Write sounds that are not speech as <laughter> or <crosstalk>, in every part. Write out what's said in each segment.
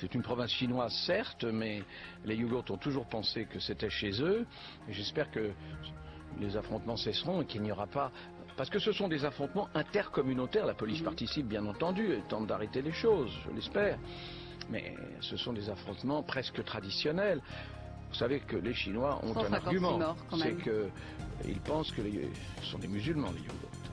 C'est une province chinoise, certes, mais les Yougours ont toujours pensé que c'était chez eux. J'espère que les affrontements cesseront et qu'il n'y aura pas parce que ce sont des affrontements intercommunautaires. La police participe, bien entendu, et tente d'arrêter les choses, je l'espère. Mais ce sont des affrontements presque traditionnels. Vous savez que les Chinois ont un argument, c'est qu'ils pensent que les, ce sont des musulmans, les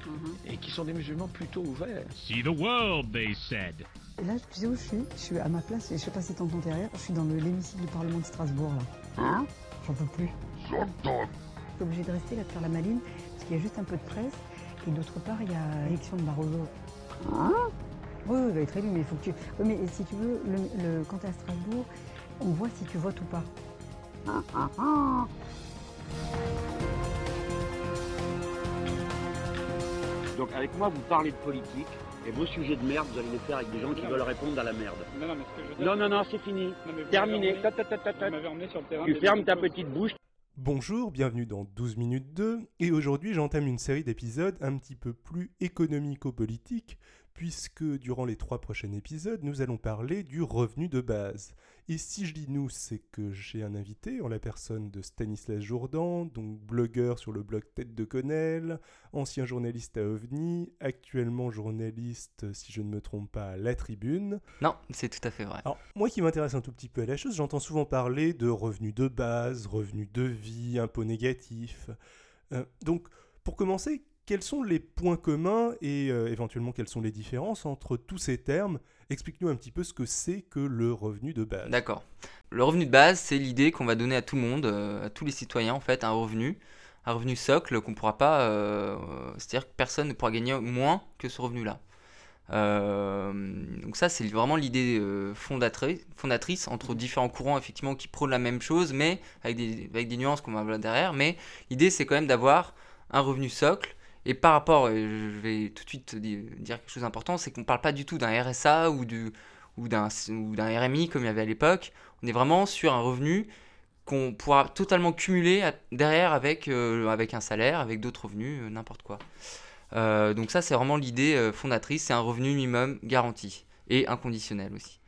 Mhm. et qui sont des musulmans plutôt ouverts. See the world, they said. Et là, tu sais où je suis? Je suis à ma place, et je sais pas si t'entends derrière, je suis dans l'hémicycle du Parlement de Strasbourg, là. Hein? J'en peux plus. J'entends. Je suis obligé de rester là, de faire la maline, parce qu'il y a juste un peu de presse, et d'autre part, il y a l'élection de Barroso. Hein? Oui, il va être élu, mais il faut que tu... Oui, mais si tu veux, le, quand tu es à Strasbourg, on voit si tu votes ou pas. Donc avec moi, vous parlez de politique, et vos sujets de merde, vous allez les faire avec des gens qui veulent répondre à la merde. Non, non, mais ce que je veux dire, non, non, non, c'est fini. Terminé. Tu fermes ta petite bouche. Bonjour, bienvenue dans 12 minutes 2, et aujourd'hui j'entame une série d'épisodes un petit peu plus économico-politiques, puisque durant les trois prochains épisodes, nous allons parler du revenu de base. Et si je dis nous, c'est que j'ai un invité en la personne de Stanislas Jourdan, donc blogueur sur le blog Tête de Connell, ancien journaliste à OVNI, actuellement journaliste, si je ne me trompe pas, à La Tribune. Non, c'est tout à fait vrai. Alors, moi qui m'intéresse un tout petit peu à la chose, j'entends souvent parler de revenus de base, revenus de vie, impôts négatifs. Euh, donc, pour commencer, quels sont les points communs et euh, éventuellement quelles sont les différences entre tous ces termes? Explique-nous un petit peu ce que c'est que le revenu de base. D'accord. Le revenu de base, c'est l'idée qu'on va donner à tout le monde, euh, à tous les citoyens en fait, un revenu, un revenu socle qu'on ne pourra pas, euh, c'est-à-dire que personne ne pourra gagner moins que ce revenu-là. donc ça, c'est vraiment l'idée fondatrice, fondatrice entre différents courants effectivement qui prônent la même chose, mais avec des, avec des nuances qu'on va voir derrière. Mais l'idée, c'est quand même d'avoir un revenu socle et par rapport, je vais tout de suite dire quelque chose d'important, c'est qu'on ne parle pas du tout d'un RSA ou, du, ou d'un RMI comme il y avait à l'époque. On est vraiment sur un revenu qu'on pourra totalement cumuler derrière avec, euh, avec un salaire, avec d'autres revenus, euh, n'importe quoi. Euh, donc ça, c'est vraiment l'idée fondatrice, c'est un revenu minimum garanti et inconditionnel aussi.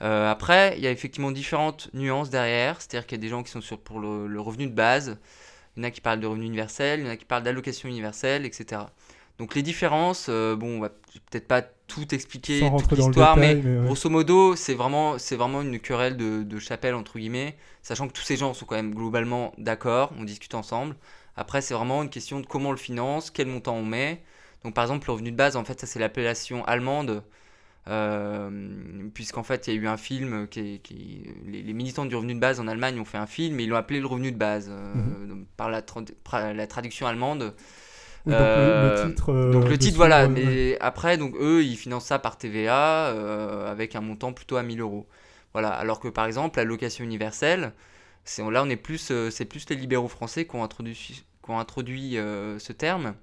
après, il y a effectivement différentes nuances derrière, c'est-à-dire qu'il y a des gens qui sont sur pour le revenu de base, il y en a qui parlent de revenu universel, il y en a qui parlent d'allocation universelle, etc. Donc les différences, euh, bon, on va peut-être pas tout expliquer, toute l'histoire, mais, grosso modo, c'est vraiment, c'est vraiment une querelle de, chapelle, entre guillemets, sachant que tous ces gens sont quand même globalement d'accord, on discute ensemble. Après, c'est vraiment une question de comment on le finance, quel montant on met. Donc par exemple, le revenu de base, en fait, ça c'est l'appellation allemande euh, puisqu'en fait il y a eu un film qui, qui les, militants du revenu de base en Allemagne ont fait un film et ils l'ont appelé le revenu de base euh, mhm. par la, la, traduction allemande. donc, le, euh, titre, donc le titre voilà mais après donc eux ils financent ça par TVA avec un montant plutôt à 1000 euros voilà alors que par exemple la location universelle c'est là on est plus c'est plus les libéraux français qui ont introduit qui ont introduit ce terme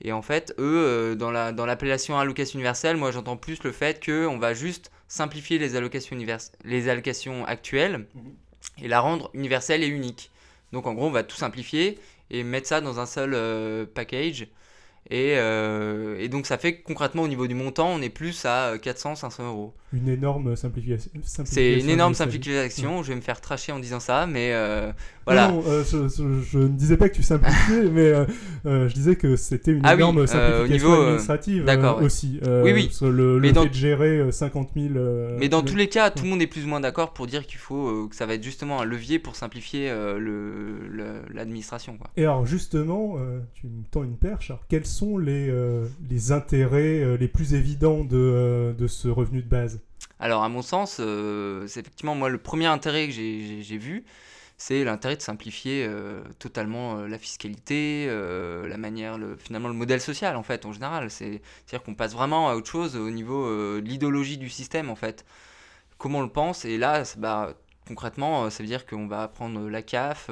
et en fait, eux, euh, dans, la, dans l'appellation allocation universelle, moi j'entends plus le fait qu'on va juste simplifier les allocations, les allocations actuelles mhm. et la rendre universelle et unique. Donc en gros, on va tout simplifier et mettre ça dans un seul euh, package euh, et, donc ça fait que concrètement au niveau du montant, on est plus à 400-500 euros. Une énorme simplification. C'est une énorme simplification. Je vais me faire tracher en disant ça, mais euh, voilà. Non, euh, je, ne disais pas que tu simplifiais, <laughs> mais je disais que c'était une ah énorme simplification niveau, administrative aussi. oui, oui. Le, le fait de gérer 50 000. mais dans tous les cas, tout le monde est plus ou moins d'accord pour dire qu'il faut que ça va être justement un levier pour simplifier l'administration. Et alors justement, tu me tends une perche. Alors, quels sont les, euh, intérêts euh, les plus évidents de, euh, de, ce revenu de base Alors, à mon sens, c'est effectivement moi le premier intérêt que j'ai vu, c'est l'intérêt de simplifier totalement la fiscalité, la manière, le, finalement le modèle social en fait en général. C'est-à-dire qu'on passe vraiment à autre chose au niveau de l'idéologie du système en fait. Comment on le pense Et là, bah, concrètement, ça veut dire qu'on va prendre la CAF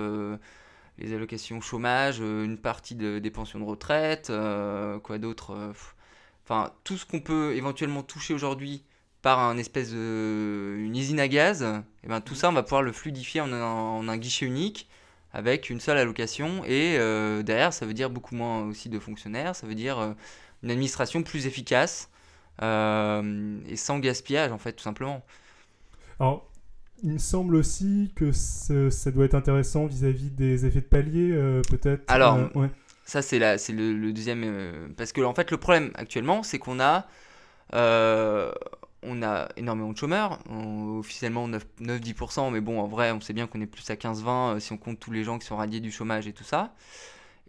les allocations chômage, euh, une partie des pensions de retraite, euh, quoi d'autre euh, Enfin, tout ce qu'on peut éventuellement toucher aujourd'hui par un espèce de une usine à gaz, et eh ben tout ça on va pouvoir le fluidifier en un, guichet unique avec une seule allocation et derrière ça veut dire beaucoup moins aussi de fonctionnaires, ça veut dire une administration plus efficace et sans gaspillage en fait tout simplement. Alors, il me semble aussi que ça doit être intéressant vis-à-vis des effets de palier, peut-être. Alors, ça, c'est le, deuxième. parce que, en fait, le problème actuellement, c'est qu'on a on a énormément de chômeurs, officiellement 9-10%, mais bon, en vrai, on sait bien qu'on est plus à 15-20 euh, si on compte tous les gens qui sont radiés du chômage et tout ça.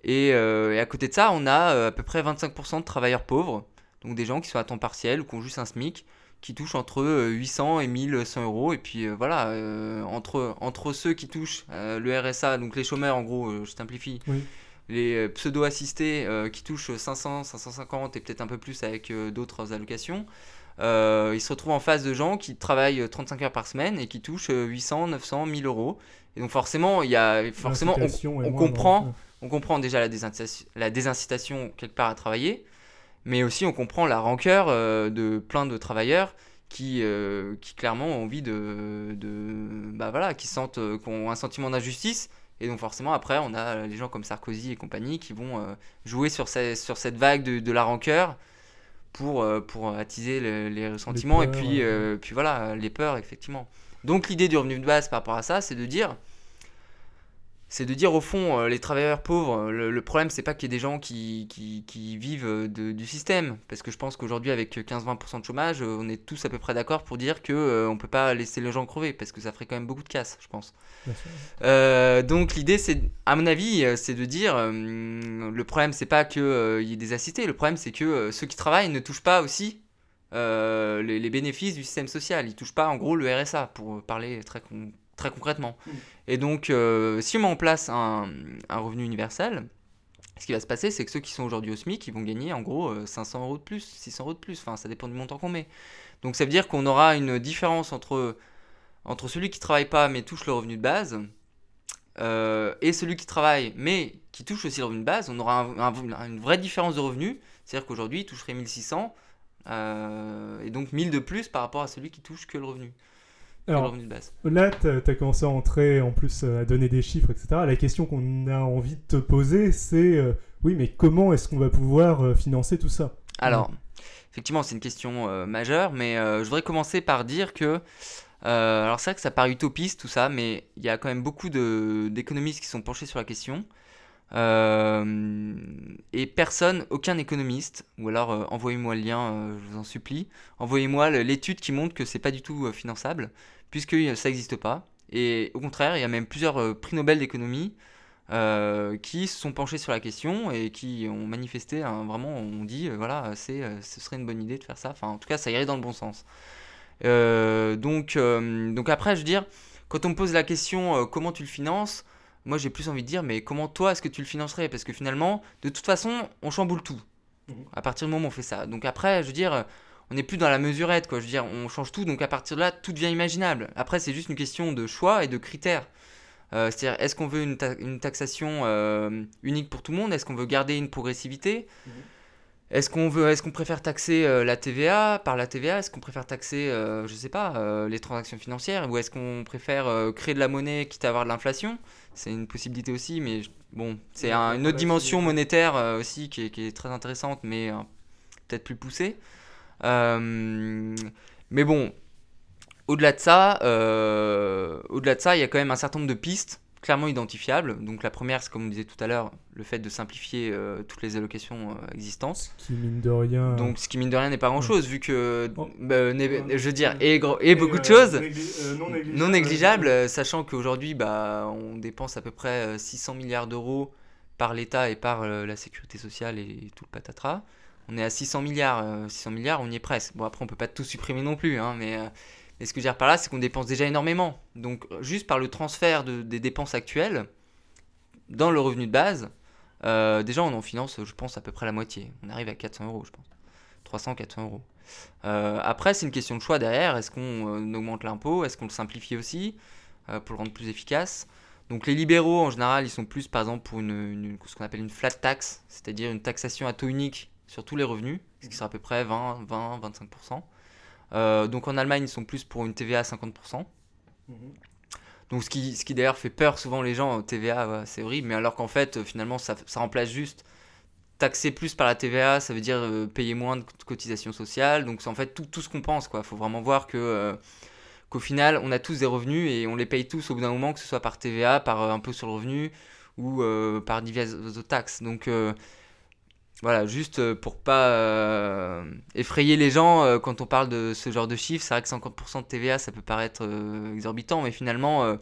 Et, euh, à côté de ça, on a euh, à peu près 25% de travailleurs pauvres, donc des gens qui sont à temps partiel ou qui ont juste un SMIC, qui touchent entre 800 et 1100 euros. Et puis voilà, entre, entre ceux qui touchent le RSA, donc les chômeurs, en gros, je simplifie. Les pseudo-assistés qui touchent 500, 550 et peut-être un peu plus avec d'autres allocations, euh, il se retrouve en face de gens qui travaillent 35 heures par semaine et qui touchent 800, 900, 1000 euros. Et donc forcément, il y a, forcément on, comprend, on comprend déjà la désincitation, la désincitation quelque part à travailler, mais aussi on comprend la rancœur euh, de plein de travailleurs qui, euh, qui clairement ont envie de, de bah voilà, qui sentent, ont un sentiment d'injustice. Et donc forcément après, on a les gens comme Sarkozy et compagnie qui vont jouer sur, sur cette vague de, de la rancœur pour, euh, pour attiser les ressentiments et puis, euh, puis voilà, les peurs, effectivement. Donc l'idée du revenu de base par rapport à ça, c'est de dire c'est de dire au fond, euh, les travailleurs pauvres, le, problème c'est pas qu'il y ait des gens qui, qui, vivent du système, parce que je pense qu'aujourd'hui avec 15-20% de chômage, euh, on est tous à peu près d'accord pour dire que euh, on peut pas laisser les gens crever, parce que ça ferait quand même beaucoup de casse, je pense. donc l'idée c'est, à mon avis, c'est de dire, le problème c'est pas qu'il y ait des assistés, le problème c'est que ceux qui travaillent ne touchent pas aussi les, bénéfices du système social, ils touchent pas en gros le RSA, pour parler très très concrètement. Mm. Et donc, euh, si on met en place un, revenu universel, ce qui va se passer, c'est que ceux qui sont aujourd'hui au SMIC, ils vont gagner en gros 500 euh, euros de plus, 600 euros de plus, enfin ça dépend du montant qu'on met. Donc ça veut dire qu'on aura une différence entre, entre celui qui travaille pas mais touche le revenu de base, euh, et celui qui travaille mais qui touche aussi le revenu de base, on aura une vraie différence de revenus, c'est-à-dire qu'aujourd'hui il toucherait 1600, et donc 1000 de plus par rapport à celui qui touche que le revenu. Alors, là, tu as commencé à entrer en plus euh, à donner des chiffres, etc. La question qu'on a envie de te poser, c'est euh, oui, mais comment est-ce qu'on va pouvoir euh, financer tout ça? Alors, effectivement, c'est une question majeure, mais je voudrais commencer par dire que. alors, c'est vrai que ça paraît utopiste tout ça, mais il y a quand même beaucoup d'économistes qui sont penchés sur la question. et personne, aucun économiste, ou alors envoyez-moi le lien, je vous en supplie, envoyez-moi l'étude qui montre que c'est pas du tout finançable puisque ça n'existe pas. Et au contraire, il y a même plusieurs euh, prix Nobel d'économie euh, qui se sont penchés sur la question et qui ont manifesté, vraiment, on dit, euh, voilà, c'est, ce serait une bonne idée de faire ça. Enfin, en tout cas, ça irait dans le bon sens. donc, donc après, je veux dire, quand on me pose la question comment tu le finances, moi j'ai plus envie de dire, mais comment toi est-ce que tu le financerais? Parce que finalement, de toute façon, on chamboule tout. Mmh. À partir du moment où on fait ça. Donc après, je veux dire, on n'est plus dans la mesurette, quoi. Je veux dire, on change tout, donc à partir de là, tout devient imaginable. Après, c'est juste une question de choix et de critères. Euh, c'est-à-dire, est-ce qu'on veut une, taxation euh, unique pour tout le monde? Est-ce qu'on veut garder une progressivité? Mhm. Est-ce qu'on veut, est-ce qu'on préfère taxer euh, la TVA par la TVA Est-ce qu'on préfère taxer, je sais pas, les transactions financières? Ou est-ce qu'on préfère créer de la monnaie quitte à avoir de l'inflation? C'est une possibilité aussi, mais bon, c'est une autre dimension monétaire aussi qui est, qui est, très intéressante, mais peut-être plus poussée. Euh, mais bon, au-delà de ça, euh, au-delà de ça, il y a quand même un certain nombre de pistes clairement identifiables. Donc la première, c'est comme on disait tout à l'heure, le fait de simplifier euh, toutes les allocations existantes. Ce qui mine de rien. Donc ce qui mine de rien n'est pas grand-chose vu que, oh. bah, je veux dire, et, et beaucoup de choses non, négligeables, sachant qu'aujourd'hui, bah, on dépense à peu près 600 milliards d'euros par l'État et par la sécurité sociale et tout le patatras on est à 600 milliards. 600 euh, milliards, on y est presque. Bon, après, on peut pas tout supprimer non plus, hein, mais, euh, mais, ce que je veux dire par là, c'est qu'on dépense déjà énormément. Donc, juste par le transfert de, des dépenses actuelles dans le revenu de base, euh, déjà, on en finance, je pense, à peu près la moitié. On arrive à 400 euros, je pense. 300, 400 euros. après, c'est une question de choix derrière. Est-ce qu'on augmente l'impôt? Est-ce qu'on le simplifie aussi pour le rendre plus efficace? Donc les libéraux, en général, ils sont plus, par exemple, pour ce qu'on appelle une flat tax, c'est-à-dire une taxation à taux unique sur tous les revenus, ce qui sera à peu près 20, 20, 25%. donc en Allemagne, ils sont plus pour une TVA à 50%. Mhm. Donc ce qui, ce qui d'ailleurs fait peur souvent les gens, TVA, c'est horrible, mais alors qu'en fait, finalement, ça, ça, remplace juste taxer plus par la TVA, ça veut dire euh, payer moins de cotisations sociales. Donc c'est en fait tout, tout ce qu'on pense, quoi. Il faut vraiment voir que... Euh, qu'au final, on a tous des revenus et on les paye tous au bout d'un moment, que ce soit par TVA, par impôt sur le revenu ou par diverses taxes. Donc voilà, juste pour pas effrayer les gens quand on parle de ce genre de chiffres, c'est vrai que 50% de TVA, ça peut paraître exorbitant, mais finalement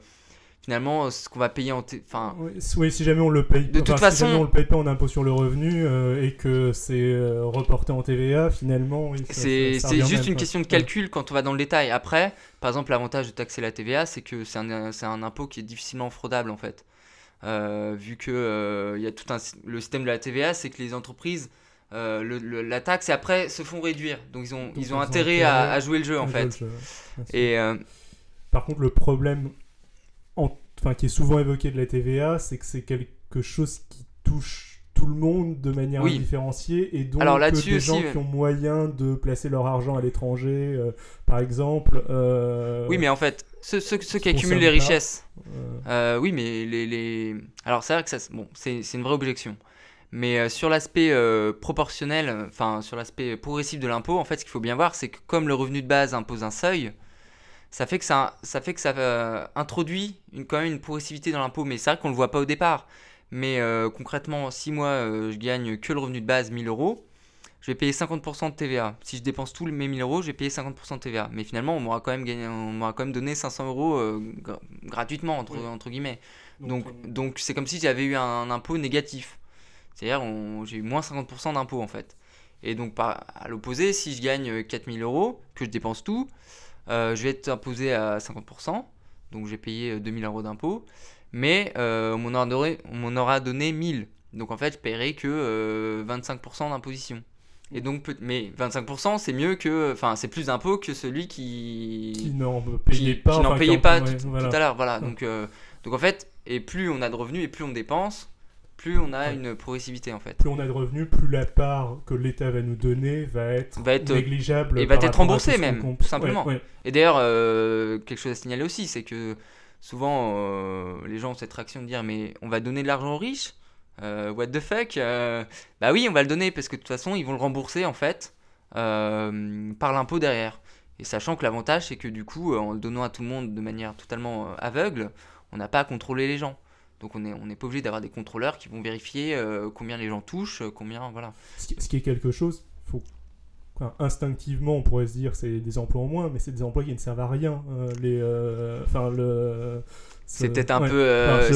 finalement ce qu'on va payer en enfin oui, si jamais on le paye de toute façon on le paye pas en impôt sur le revenu euh, et que c'est euh, reporté en TVA finalement c'est juste une question de calcul quand on va dans le détail. Après par exemple l'avantage de taxer la TVA c'est que c'est un, un, impôt qui est difficilement fraudable en fait. euh, vu que il y a tout un, le système de la TVA c'est que les entreprises le, la taxe et après se font réduire. Donc ils ont, ils ont intérêt à, jouer le jeu en fait. et par contre le problème enfin, qui est souvent évoqué de la TVA, c'est que c'est quelque chose qui touche tout le monde de manière différenciée et donc Alors, des gens qui ont moyen de placer leur argent à l'étranger, euh, par exemple. Euh, oui, mais en fait, ceux, ceux, qui accumulent les richesses. Euh. oui, mais les, les... Alors c'est vrai que ça, bon, c'est une vraie objection. Mais sur l'aspect proportionnel, enfin sur l'aspect progressif de l'impôt, en fait, ce qu'il faut bien voir, c'est que comme le revenu de base impose un seuil, ça fait que ça, ça, fait que ça euh, introduit une, quand même une progressivité dans l'impôt. Mais c'est vrai qu'on ne le voit pas au départ. Mais euh, concrètement, si moi je gagne que le revenu de base 1000 euros, je vais payer 50% de TVA. Si je dépense tous mes 1000 euros, je vais payer 50% de TVA. Mais finalement, on m'aura quand, même gagné, on quand même donné 500 euros euh, gratuitement, entre, entre guillemets. Donc, donc c'est comme si j'avais eu un, impôt négatif. C'est-à-dire, j'ai eu moins 50% d'impôt en fait. Et donc, par, à l'opposé, si je gagne 4000 euros, que je dépense tout, euh, je vais être imposé à 50%, donc j'ai payé 2000 euros d'impôt, mais euh, on m'en aura, donné 1000. Donc en fait, je paierai que 25% euh, d'imposition. Et donc, mais 25%, c'est mieux que, enfin, c'est plus d'impôt que celui qui, qui n'en payait pas, qui n'en payait pas tout, à l'heure. Voilà. Donc, donc en fait, et plus on a de revenus et plus on dépense, plus on a une progressivité en fait. Plus on a de revenus, plus la part que l'État va nous donner va être, va être négligeable. Et va être remboursée même, tout simplement. Et d'ailleurs, euh, quelque chose à signaler aussi, c'est que souvent euh, les gens ont cette réaction de dire mais on va donner de l'argent aux riches euh, What the fuck Bah oui, on va le donner parce que de toute façon ils vont le rembourser en fait par l'impôt derrière. Et sachant que l'avantage c'est que du coup, en le donnant à tout le monde de manière totalement aveugle, on n'a pas à contrôler les gens. Donc on n'est on pas obligé d'avoir des contrôleurs qui vont vérifier euh, combien les gens touchent, euh, combien voilà. Ce qui, est quelque chose, faut, instinctivement on pourrait se dire c'est des emplois en moins, mais c'est des emplois qui ne servent à rien. Euh, les, enfin le. C'est peut-être un peu.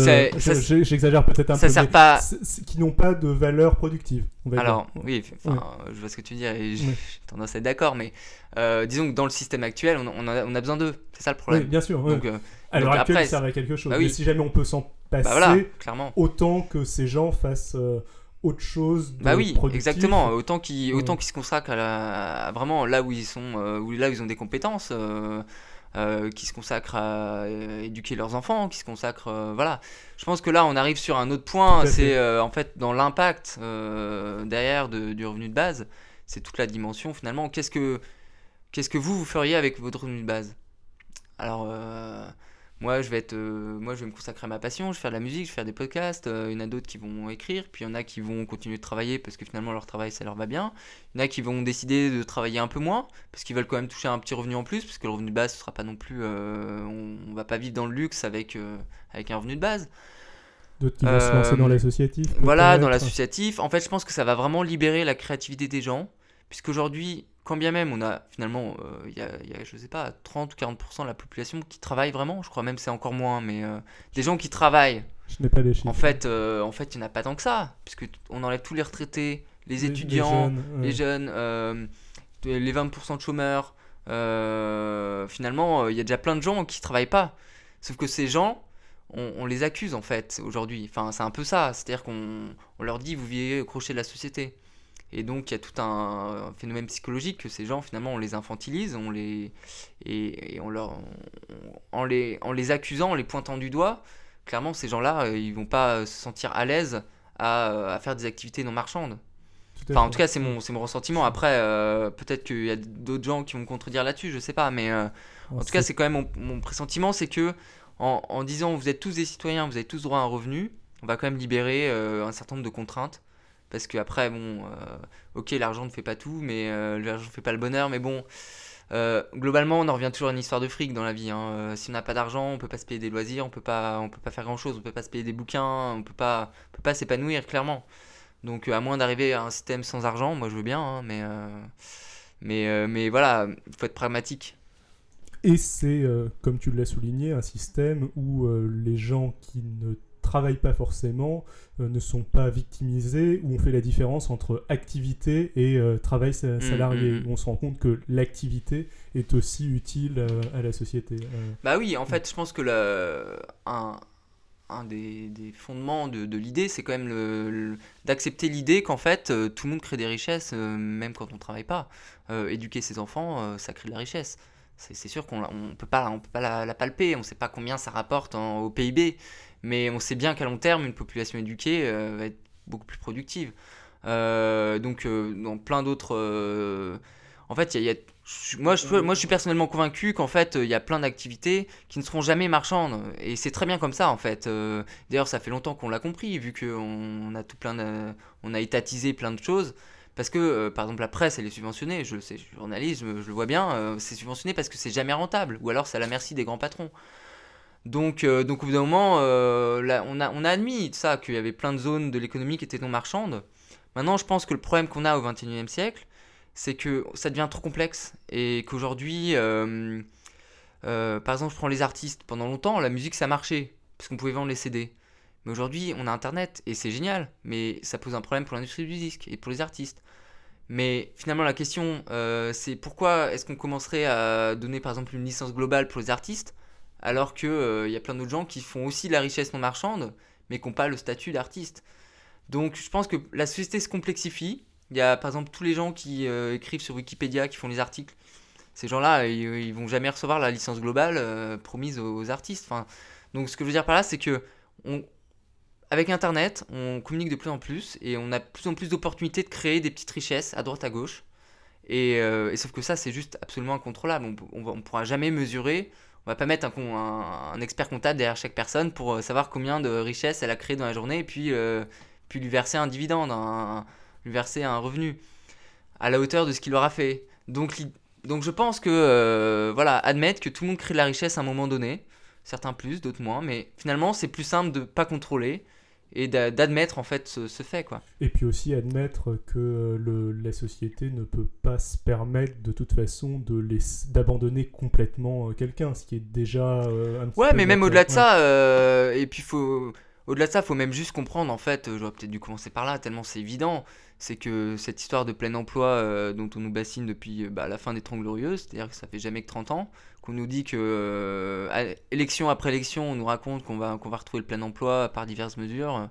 J'exagère peut-être un ça peu. Sert pas... Qui n'ont pas de valeur productive. Alors, oui, je vois ce que tu dire et j'ai tendance à être d'accord, mais disons que dans le système actuel, on, on, a, on a, besoin d'eux. C'est ça le problème. Oui, bien sûr. Donc, à l'heure actuelle, ils servent à quelque chose. Bah mais si jamais on peut s'en passer, bah clairement. autant que ces gens fassent euh, autre chose de Bah oui, exactement. Autant qu'ils autant qu'ils se consacrent à, vraiment là où ils sont, euh, où, là où ils ont des compétences. Euh, qui se consacrent à éduquer leurs enfants, qui se consacrent, voilà. Je pense que là, on arrive sur un autre point, c'est en fait dans l'impact derrière du revenu de base, c'est toute la dimension finalement. Qu'est-ce que, qu'est-ce que vous vous feriez avec votre revenu de base? Alors, moi je vais être euh, moi je vais me consacrer à ma passion je vais faire de la musique je vais faire des podcasts euh, il y en a d'autres qui vont écrire puis il y en a qui vont continuer de travailler parce que finalement leur travail ça leur va bien. Il y en a qui vont décider de travailler un peu moins parce qu'ils veulent quand même toucher un petit revenu en plus parce que le revenu de base ce sera pas non plus euh, on, va pas vivre dans le luxe avec avec un revenu de base. D'autres qui vont se lancer dans l'associatif voilà dans l'associatif. En fait je pense que ça va vraiment libérer la créativité des gens puisqu'aujourd'hui quand bien même on a finalement, euh, il y, a, y, a, je sais pas, 30 ou 40% de la population qui travaille vraiment, je crois même c'est encore moins, mais euh, des gens qui travaillent. Je n'ai pas les chiffres. En fait, euh, en fait, il n'y en a pas tant que ça, puisque on enlève tous les retraités, les, étudiants, les jeunes, les, 20% de chômeurs. finalement, il y a déjà plein de gens qui travaillent pas. Sauf que ces gens, on, on les accuse en fait aujourd'hui. Enfin, c'est un peu ça, c'est-à-dire qu'on on leur dit vous vivez au crochet de la société. Et donc il y a tout un, phénomène psychologique que ces gens finalement on les infantilise, on les et, on leur en les en les accusant, en les pointant du doigt, clairement ces gens-là euh, ils vont pas se sentir à l'aise à, à, faire des activités non marchandes. Enfin, en tout cas, c'est mon, mon ressentiment. Après, euh, peut-être qu'il y a d'autres gens qui vont me contredire là-dessus, je sais pas. Mais euh, en tout cas, c'est quand même mon, mon pressentiment c'est que en, en, disant vous êtes tous des citoyens, vous avez tous droit à un revenu, on va quand même libérer un certain nombre de contraintes parce que après bon euh, ok l'argent ne fait pas tout mais euh, l'argent ne fait pas le bonheur mais bon globalement, on en revient toujours à une histoire de fric dans la vie. Hein. si on n'a pas d'argent, on peut pas se payer des loisirs, on peut pas, on peut pas faire grand chose, on peut pas se payer des bouquins, on peut pas, peut pas s'épanouir clairement. Donc à moins d'arriver à un système sans argent, moi je veux bien, hein, mais mais mais voilà, il faut être pragmatique. Et c'est, comme tu l'as souligné, un système où les gens qui ne travaillent pas forcément, euh, ne sont pas victimisés, où on fait la différence entre activité et euh, travail mmh, salarié. Mmh, mmh. On se rend compte que l'activité est aussi utile euh, à la société. Bah oui, en fait, je pense que le, un, un des, des, fondements de, de l'idée, c'est quand même le, d'accepter l'idée qu'en fait, tout le monde crée des richesses, même quand on ne travaille pas. éduquer ses enfants, ça crée de la richesse. C'est, sûr qu'on ne peut pas, on peut pas la, palper, on ne sait pas combien ça rapporte au PIB. Mais on sait bien qu'à long terme, une population éduquée euh, va être beaucoup plus productive. Euh, donc, euh, dans plein d'autres. en fait, il y a, moi, je, suis personnellement convaincu qu'en fait, il y a plein d'activités qui ne seront jamais marchandes. Et c'est très bien comme ça, en fait. D'ailleurs, ça fait longtemps qu'on l'a compris, vu qu'on a tout plein on a étatisé plein de choses. Parce que, par exemple, la presse, elle est subventionnée. Je le sais, je, je le vois bien. c'est subventionné parce que c'est jamais rentable. Ou alors, c'est à la merci des grands patrons. Donc, euh, donc au bout d'un moment, euh, on, a, admis ça, qu'il y avait plein de zones de l'économie qui étaient non marchandes. Maintenant, je pense que le problème qu'on a au XXIe siècle, c'est que ça devient trop complexe et qu'aujourd'hui, euh, par exemple, je prends les artistes. Pendant longtemps, la musique, ça marchait parce qu'on pouvait vendre les CD. Mais aujourd'hui, on a Internet et c'est génial, mais ça pose un problème pour l'industrie du disque et pour les artistes. Mais finalement, la question, c'est pourquoi est-ce qu'on commencerait à donner par exemple une licence globale pour les artistes alors qu'il il y a plein d'autres gens qui font aussi la richesse non marchande, mais qui n'ont pas le statut d'artiste. Donc je pense que la société se complexifie. Il y a par exemple tous les gens qui euh, écrivent sur Wikipédia, qui font les articles. Ces gens-là, ils, vont jamais recevoir la licence globale euh, promise aux, artistes. Enfin, donc ce que je veux dire par là, c'est que avec Internet, on communique de plus en plus et on a de plus en plus d'opportunités de créer des petites richesses à droite à gauche. Et, euh, sauf que ça, c'est juste absolument incontrôlable. On ne pourra jamais mesurer on va pas mettre un, expert comptable derrière chaque personne pour euh, savoir combien de richesses elle a créé dans la journée et puis, euh, lui verser un dividende, lui verser un revenu à la hauteur de ce qu'il aura fait. Donc, je pense que, euh, voilà, admettre que tout le monde crée de la richesse à un moment donné, certains plus, d'autres moins, mais finalement c'est plus simple de pas contrôler et d'admettre en fait ce, fait quoi. Et puis aussi admettre que euh, le, la société ne peut pas se permettre de toute façon de d'abandonner complètement euh, quelqu'un, ce qui est déjà euh, un petit Ouais, mais même au-delà de ça, et puis faut au-delà de ça, faut même juste comprendre en fait, j'aurais peut-être dû commencer par là tellement c'est évident, c'est que cette histoire de plein emploi dont on nous bassine depuis bah, la fin des Trente Glorieuses, c'est-à-dire que ça fait jamais que 30 ans, qu'on nous dit que euh, élection après élection, on nous raconte qu'on va, retrouver le plein emploi par diverses mesures. On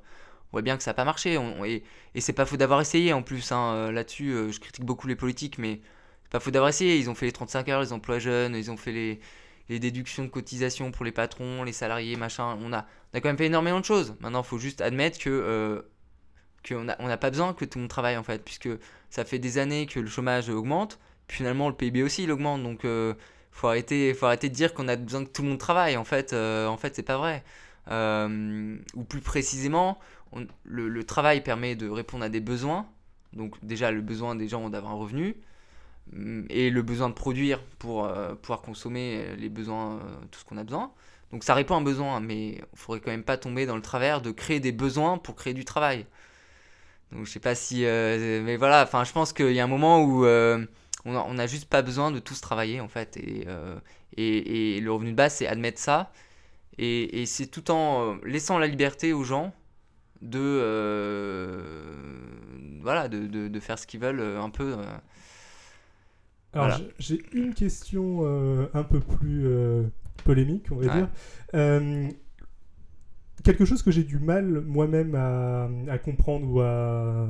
voit bien que ça n'a pas marché. et, c'est pas faux d'avoir essayé en plus. Hein, euh, là-dessus, euh, je critique beaucoup les politiques, mais c'est pas faux d'avoir essayé. Ils ont fait les 35 heures, les emplois jeunes, ils ont fait les, les déductions de cotisation pour les patrons, les salariés, machin. On a, on a quand même fait énormément de choses. Maintenant, il faut juste admettre que qu'on n'a on a pas besoin que tout le monde travaille en fait, puisque ça fait des années que le chômage augmente. Puis finalement, le PIB aussi il augmente. Donc faut arrêter, faut arrêter de dire qu'on a besoin que tout le monde travaille. En fait, euh, en fait, c'est pas vrai. Euh, ou plus précisément, le, travail permet de répondre à des besoins. Donc déjà le besoin des gens d'avoir un revenu et le besoin de produire pour euh, pouvoir consommer les besoins, tout ce qu'on a besoin. Donc ça répond à un besoin, mais il faudrait quand même pas tomber dans le travers de créer des besoins pour créer du travail. Donc je sais pas si, mais voilà, enfin je pense qu'il y a un moment où on n'a juste pas besoin de tous travailler en fait. Et, euh, et, le revenu de base, c'est admettre ça. Et, c'est tout en euh, laissant la liberté aux gens de, euh, voilà, de, de, faire ce qu'ils veulent un peu. Alors j'ai une question un peu plus polémique, on va dire. quelque chose que j'ai du mal moi-même à, à, comprendre ou à...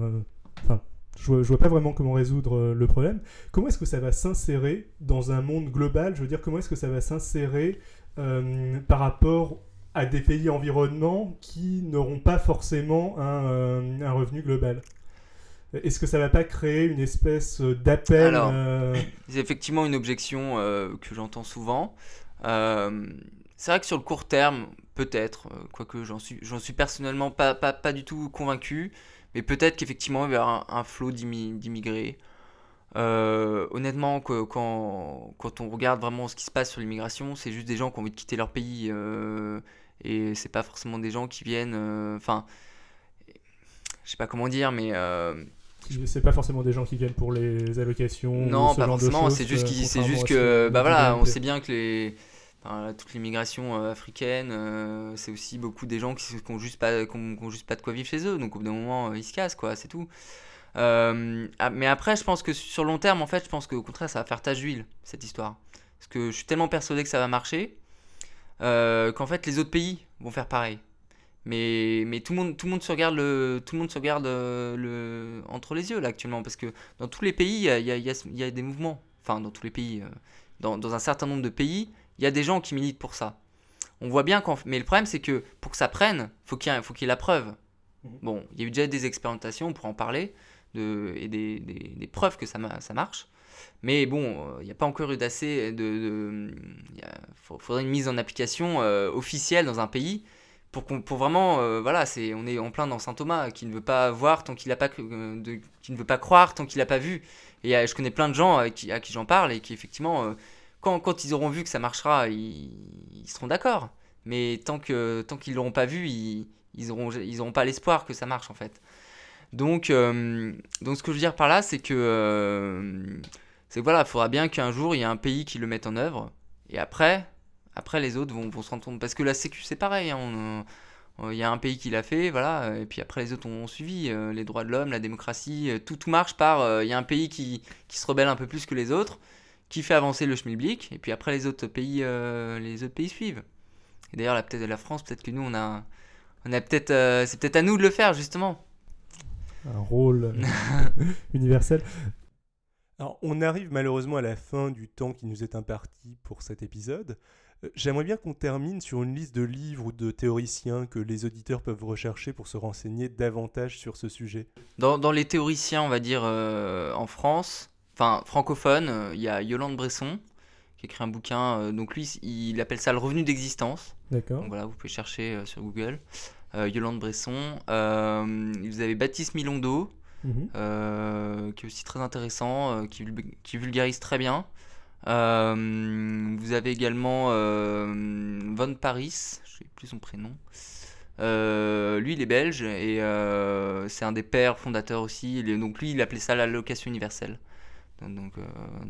Enfin, je vois, vois pas vraiment comment résoudre euh, le problème. Comment est-ce que ça va s'insérer dans un monde global? Je veux dire, comment est-ce que ça va s'insérer euh, par rapport à des pays environnements qui n'auront pas forcément un, euh, un revenu global? Est-ce que ça va pas créer une espèce d'appel Alors, <laughs> c'est effectivement une objection que j'entends souvent. c'est vrai que sur le court terme, peut-être, quoique j'en suis, j'en suis personnellement pas, pas, pas, du tout convaincu. Mais peut-être qu'effectivement, il va y avoir un, flot d'immigrés. honnêtement, que, quand, quand, on regarde vraiment ce qui se passe sur l'immigration, c'est juste des gens qui ont envie de quitter leur pays. et c'est pas forcément des gens qui viennent. Enfin, je sais pas comment dire, mais c'est pas forcément des gens qui viennent pour les allocations. Non, pas forcément. C'est juste, c'est juste que, bah voilà, on sait bien que les, toute l'immigration euh, africaine, euh, c'est aussi beaucoup des gens qui n'ont juste pas, juste pas de quoi vivre chez eux. Donc au bout d'un moment, euh, ils se cassent, quoi. C'est tout. Ah, mais après, je pense que sur long terme, en fait, je pense qu'au contraire, ça va faire tache d'huile cette histoire. Parce que je suis tellement persuadé que ça va marcher qu'en fait, les autres pays vont faire pareil. Mais, mais tout, le monde, tout le monde se regarde, le, tout le monde se regarde euh, le, entre les yeux là actuellement, parce que dans tous les pays, il y a, y, a, y a, des mouvements. Enfin, dans tous les pays, euh, dans, dans, un certain nombre de pays, il y a des gens qui militent pour ça. On voit bien qu'en... Mais le problème, c'est que pour que ça prenne, faut il faut qu'il y ait la preuve. Mhm. Bon, il y a eu déjà des expérimentations, on pourra en parler, de, et des, des, des preuves que ça, ça marche. Mais bon, euh, il n'y a pas encore eu d'assez de... Il faudrait une mise en application officielle dans un pays pour, pour vraiment, euh, voilà, c'est, on est en plein dans saint Thomas qui ne veut pas voir tant qu'il a pas, euh, de, qui ne veut pas croire tant qu'il n'a pas vu. Et euh, je connais plein de gens à qui, j'en parle et qui effectivement, quand, ils auront vu que ça marchera, ils, seront d'accord. Mais tant que tant qu'ils l'auront pas vu, ils, ils auront ils pas l'espoir que ça marche en fait. Donc donc ce que je veux dire par là, c'est que c'est voilà, il faudra bien qu'un jour il y ait un pays qui le mette en œuvre. Et après, après, les autres vont, vont se rendre compte. Parce que la Sécu, c'est pareil. Hein, il y a un pays qui l'a fait, voilà, et puis après les autres ont suivi. Euh, les droits de l'homme, la démocratie, euh, tout, tout marche par. Euh, il y a un pays qui, qui, se rebelle un peu plus que les autres, qui fait avancer le schmilblick, et puis après les autres pays, les autres pays suivent. Et d'ailleurs, peut-être la France, peut-être que nous, on a. On a peut-être. c'est peut-être à nous de le faire, justement. Un rôle <laughs> universel. Alors, on arrive malheureusement à la fin du temps qui nous est imparti pour cet épisode. Euh, j'aimerais bien qu'on termine sur une liste de livres ou de théoriciens que les auditeurs peuvent rechercher pour se renseigner davantage sur ce sujet. Dans, les théoriciens, on va dire euh, en France, enfin francophone, euh, il y a Yolande Bresson qui écrit un bouquin. donc lui, il appelle ça le revenu d'existence. D'accord. Donc voilà, vous pouvez chercher sur Google. Yolande Bresson. vous avez Baptiste Milondo. Mhm. qui est aussi très intéressant, qui, qui vulgarise très bien. Euh, vous avez également euh, Von Paris, je sais plus son prénom. Euh, lui, il est belge et c'est un des pères fondateurs aussi. donc lui, il appelait ça l'allocation universelle. Donc,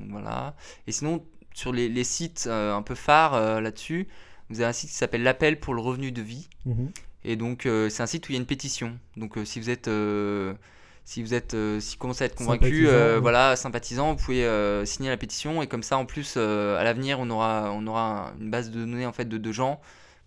voilà. Et sinon, sur les, sites un peu phares là-dessus, vous avez un site qui s'appelle l'appel pour le revenu de vie. Mhm. Et donc c'est un site où il y a une pétition. Donc si vous êtes si vous êtes, euh, si commencez à être convaincu, euh, voilà, sympathisant, vous pouvez euh, signer la pétition et comme ça, en plus, à l'avenir, on aura, on aura une base de données en fait de, deux gens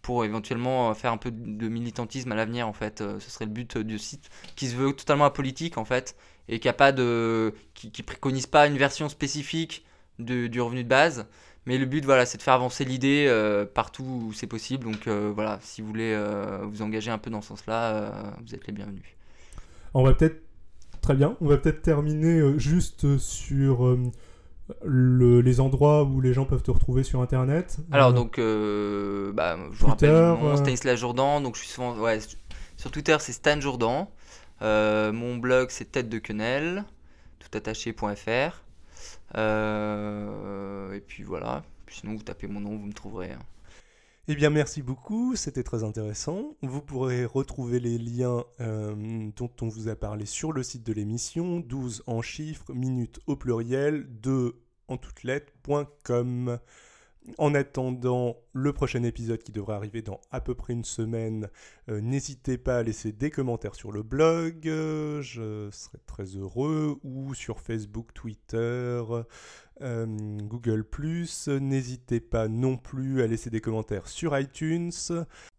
pour éventuellement faire un peu de militantisme à l'avenir en fait. ce serait le but du site qui se veut totalement apolitique en fait et qui a pas de, qui, qui, préconise pas une version spécifique du revenu de base. Mais le but, voilà, c'est de faire avancer l'idée partout où c'est possible. Donc voilà, si vous voulez vous engager un peu dans ce sens-là, vous êtes les bienvenus. On va peut-être Très bien. On va peut-être terminer euh, juste sur euh, les endroits où les gens peuvent te retrouver sur Internet. Alors, euh, donc, bah, je vous rappelle mon Stanislas Jourdan. Donc, je suis souvent. Ouais, sur Twitter, c'est Stan Jourdan. mon blog, c'est tête de quenelle, toutattaché.fr. et puis voilà. sinon, vous tapez mon nom, vous me trouverez. Hein. Eh bien, merci beaucoup, c'était très intéressant. Vous pourrez retrouver les liens euh, dont on vous a parlé sur le site de l'émission, 12 en chiffres, minutes au pluriel, 2 en toutes lettres.com. En attendant le prochain épisode qui devrait arriver dans à peu près une semaine, euh, n'hésitez pas à laisser des commentaires sur le blog, je serai très heureux, ou sur Facebook, Twitter, euh, Google ⁇ N'hésitez pas non plus à laisser des commentaires sur iTunes.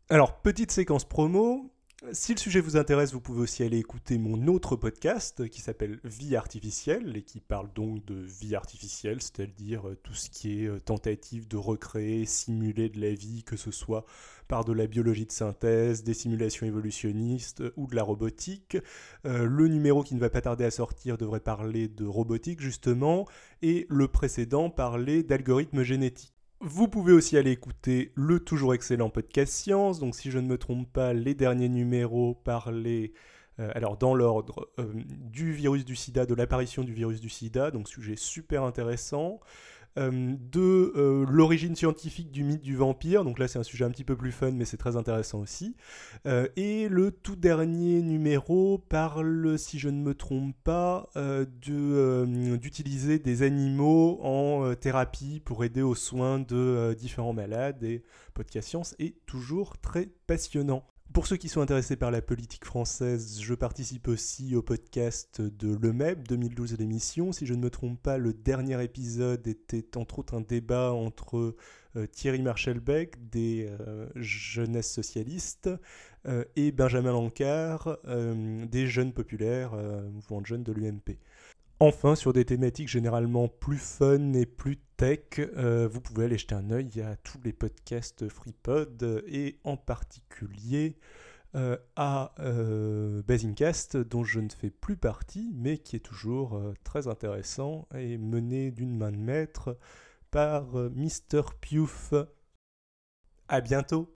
Alors, petite séquence promo, si le sujet vous intéresse, vous pouvez aussi aller écouter mon autre podcast qui s'appelle Vie artificielle et qui parle donc de vie artificielle, c'est-à-dire euh, tout ce qui est euh, tentative de recréer, simuler de la vie, que ce soit par de la biologie de synthèse, des simulations évolutionnistes euh, ou de la robotique. le numéro qui ne va pas tarder à sortir devrait parler de robotique justement et le précédent parlait d'algorithmes génétiques. Vous pouvez aussi aller écouter le toujours excellent podcast Science. Donc, si je ne me trompe pas, les derniers numéros parlaient alors dans l'ordre du virus du sida, de l'apparition du virus du sida, donc sujet super intéressant. Euh, de euh, l'origine scientifique du mythe du vampire, donc là c'est un sujet un petit peu plus fun mais c'est très intéressant aussi. Euh, et le tout dernier numéro parle, si je ne me trompe pas, d'utiliser des animaux en thérapie pour aider aux soins de différents malades et Podcast Science est toujours très passionnant. Pour ceux qui sont intéressés par la politique française, je participe aussi au podcast de l'EMEB 2012 l'émission. Si je ne me trompe pas, le dernier épisode était entre autres un débat entre euh, Thierry Marchelbeck des euh, Jeunesses Socialistes euh, et Benjamin Lancard des Jeunes Populaires, mouvement de jeunes de l'UMP. Enfin, sur des thématiques généralement plus fun et plus euh, vous pouvez aller jeter un œil à tous les podcasts FreePod et en particulier euh, à euh, Basingcast, dont je ne fais plus partie, mais qui est toujours très intéressant et mené d'une main de maître par Mr. Piouf. À bientôt!